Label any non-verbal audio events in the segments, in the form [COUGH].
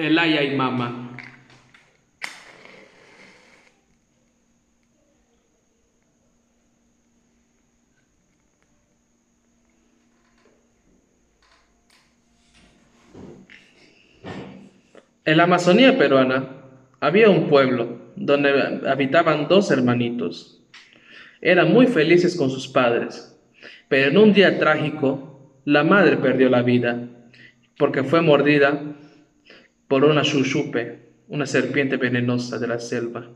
Elaya y Mama. En la Amazonía peruana había un pueblo donde habitaban dos hermanitos. Eran muy felices con sus padres, pero en un día trágico la madre perdió la vida porque fue mordida por una chuchupe, una serpiente venenosa de la selva,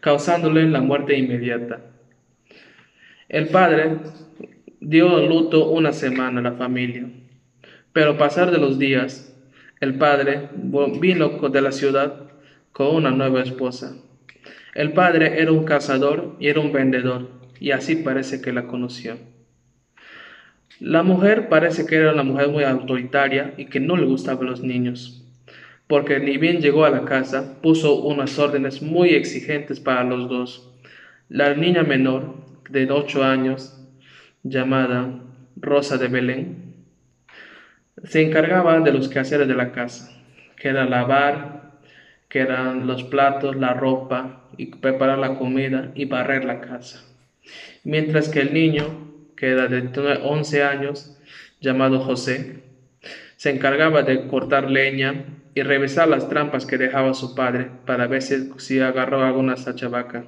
causándole la muerte inmediata. El padre dio luto una semana a la familia, pero pasar de los días, el padre vino de la ciudad con una nueva esposa. El padre era un cazador y era un vendedor, y así parece que la conoció. La mujer parece que era una mujer muy autoritaria y que no le gustaban los niños, porque ni bien llegó a la casa, puso unas órdenes muy exigentes para los dos. La niña menor, de ocho años, llamada Rosa de Belén, se encargaba de los quehaceres de la casa, que era lavar, que eran los platos, la ropa, y preparar la comida y barrer la casa. Mientras que el niño, que era de 11 años, llamado José, se encargaba de cortar leña y revisar las trampas que dejaba su padre para ver si, agarró alguna sachabaca.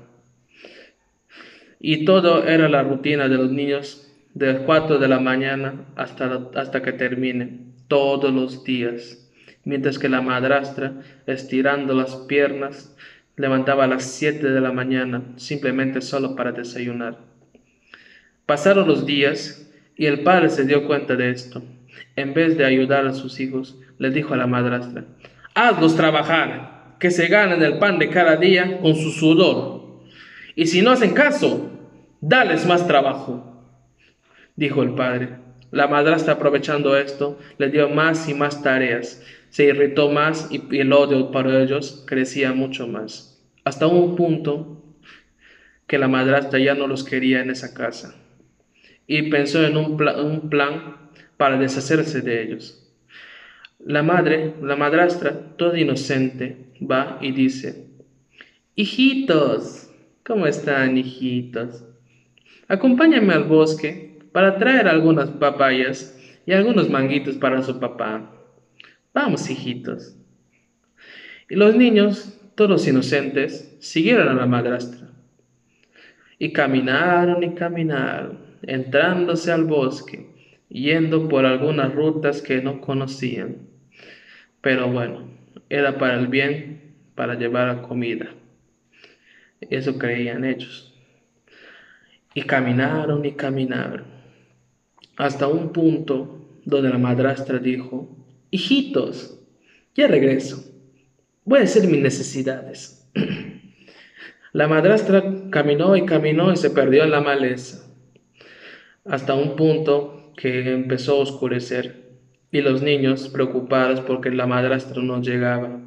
Y todo era la rutina de los niños de 4 de la mañana hasta, hasta que termine, todos los días, mientras que la madrastra, estirando las piernas, levantaba a las 7 de la mañana, simplemente solo para desayunar. Pasaron los días y el padre se dio cuenta de esto. En vez de ayudar a sus hijos, le dijo a la madrastra, hazlos trabajar, que se ganen el pan de cada día con su sudor. Y si no hacen caso, dales más trabajo dijo el padre. La madrastra, aprovechando esto, le dio más y más tareas. Se irritó más y el odio para ellos crecía mucho más. Hasta un punto que la madrastra ya no los quería en esa casa. Y pensó en un, un plan para deshacerse de ellos. La madre, la madrastra, toda inocente, va y dice, Hijitos, ¿cómo están, hijitos? Acompáñame al bosque para traer algunas papayas y algunos manguitos para su papá. Vamos, hijitos. Y los niños, todos inocentes, siguieron a la madrastra. Y caminaron y caminaron, entrándose al bosque, yendo por algunas rutas que no conocían. Pero bueno, era para el bien, para llevar comida. Eso creían ellos. Y caminaron y caminaron hasta un punto donde la madrastra dijo, hijitos, ya regreso, voy a hacer mis necesidades. [CLEARS THROAT] La madrastra caminó y caminó y se perdió en la maleza, hasta un punto que empezó a oscurecer y los niños, preocupados porque la madrastra no llegaba,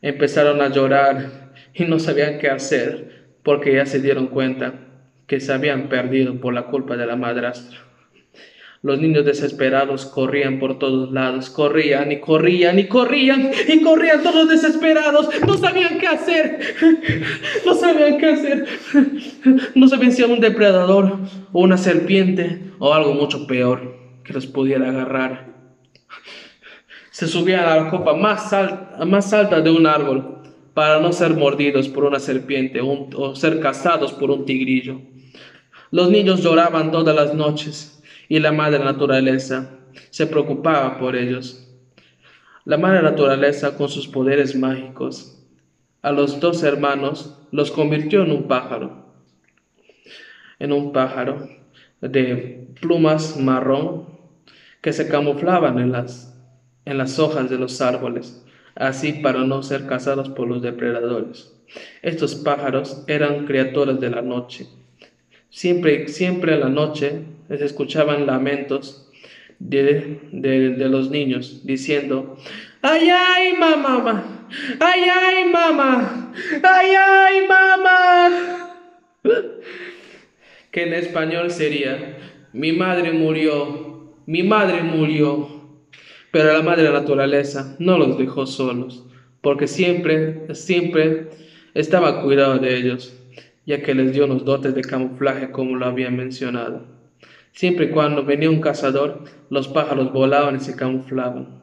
empezaron a llorar y no sabían qué hacer porque ya se dieron cuenta que se habían perdido por la culpa de la madrastra. Los niños desesperados corrían por todos lados, corrían y corrían y corrían y corrían todos desesperados, no sabían qué hacer, [LAUGHS] no sabían qué hacer, [LAUGHS] no sabían si era un depredador o una serpiente o algo mucho peor que los pudiera agarrar. [LAUGHS] Se subían a la copa más, más alta de un árbol para no ser mordidos por una serpiente o ser cazados por un tigrillo. Los niños lloraban todas las noches y la madre naturaleza se preocupaba por ellos. La madre naturaleza, con sus poderes mágicos, a los dos hermanos los convirtió en un pájaro, en un pájaro de plumas marrón que se camuflaban en las, en las hojas de los árboles, así para no ser cazados por los depredadores. Estos pájaros eran criaturas de la noche. Siempre, siempre a la noche se escuchaban lamentos de, de, los niños diciendo, ay, ay, mamá, ay, ay, mamá, ay, ay, mamá. [LAUGHS] que en español sería, mi madre murió, mi madre murió, Pero la madre naturaleza no los dejó solos, porque siempre, siempre estaba cuidado de ellos, ya que les dio unos dotes de camuflaje como lo había mencionado. Siempre y cuando venía un cazador, los pájaros volaban y se camuflaban,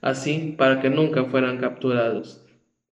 así para que nunca fueran capturados.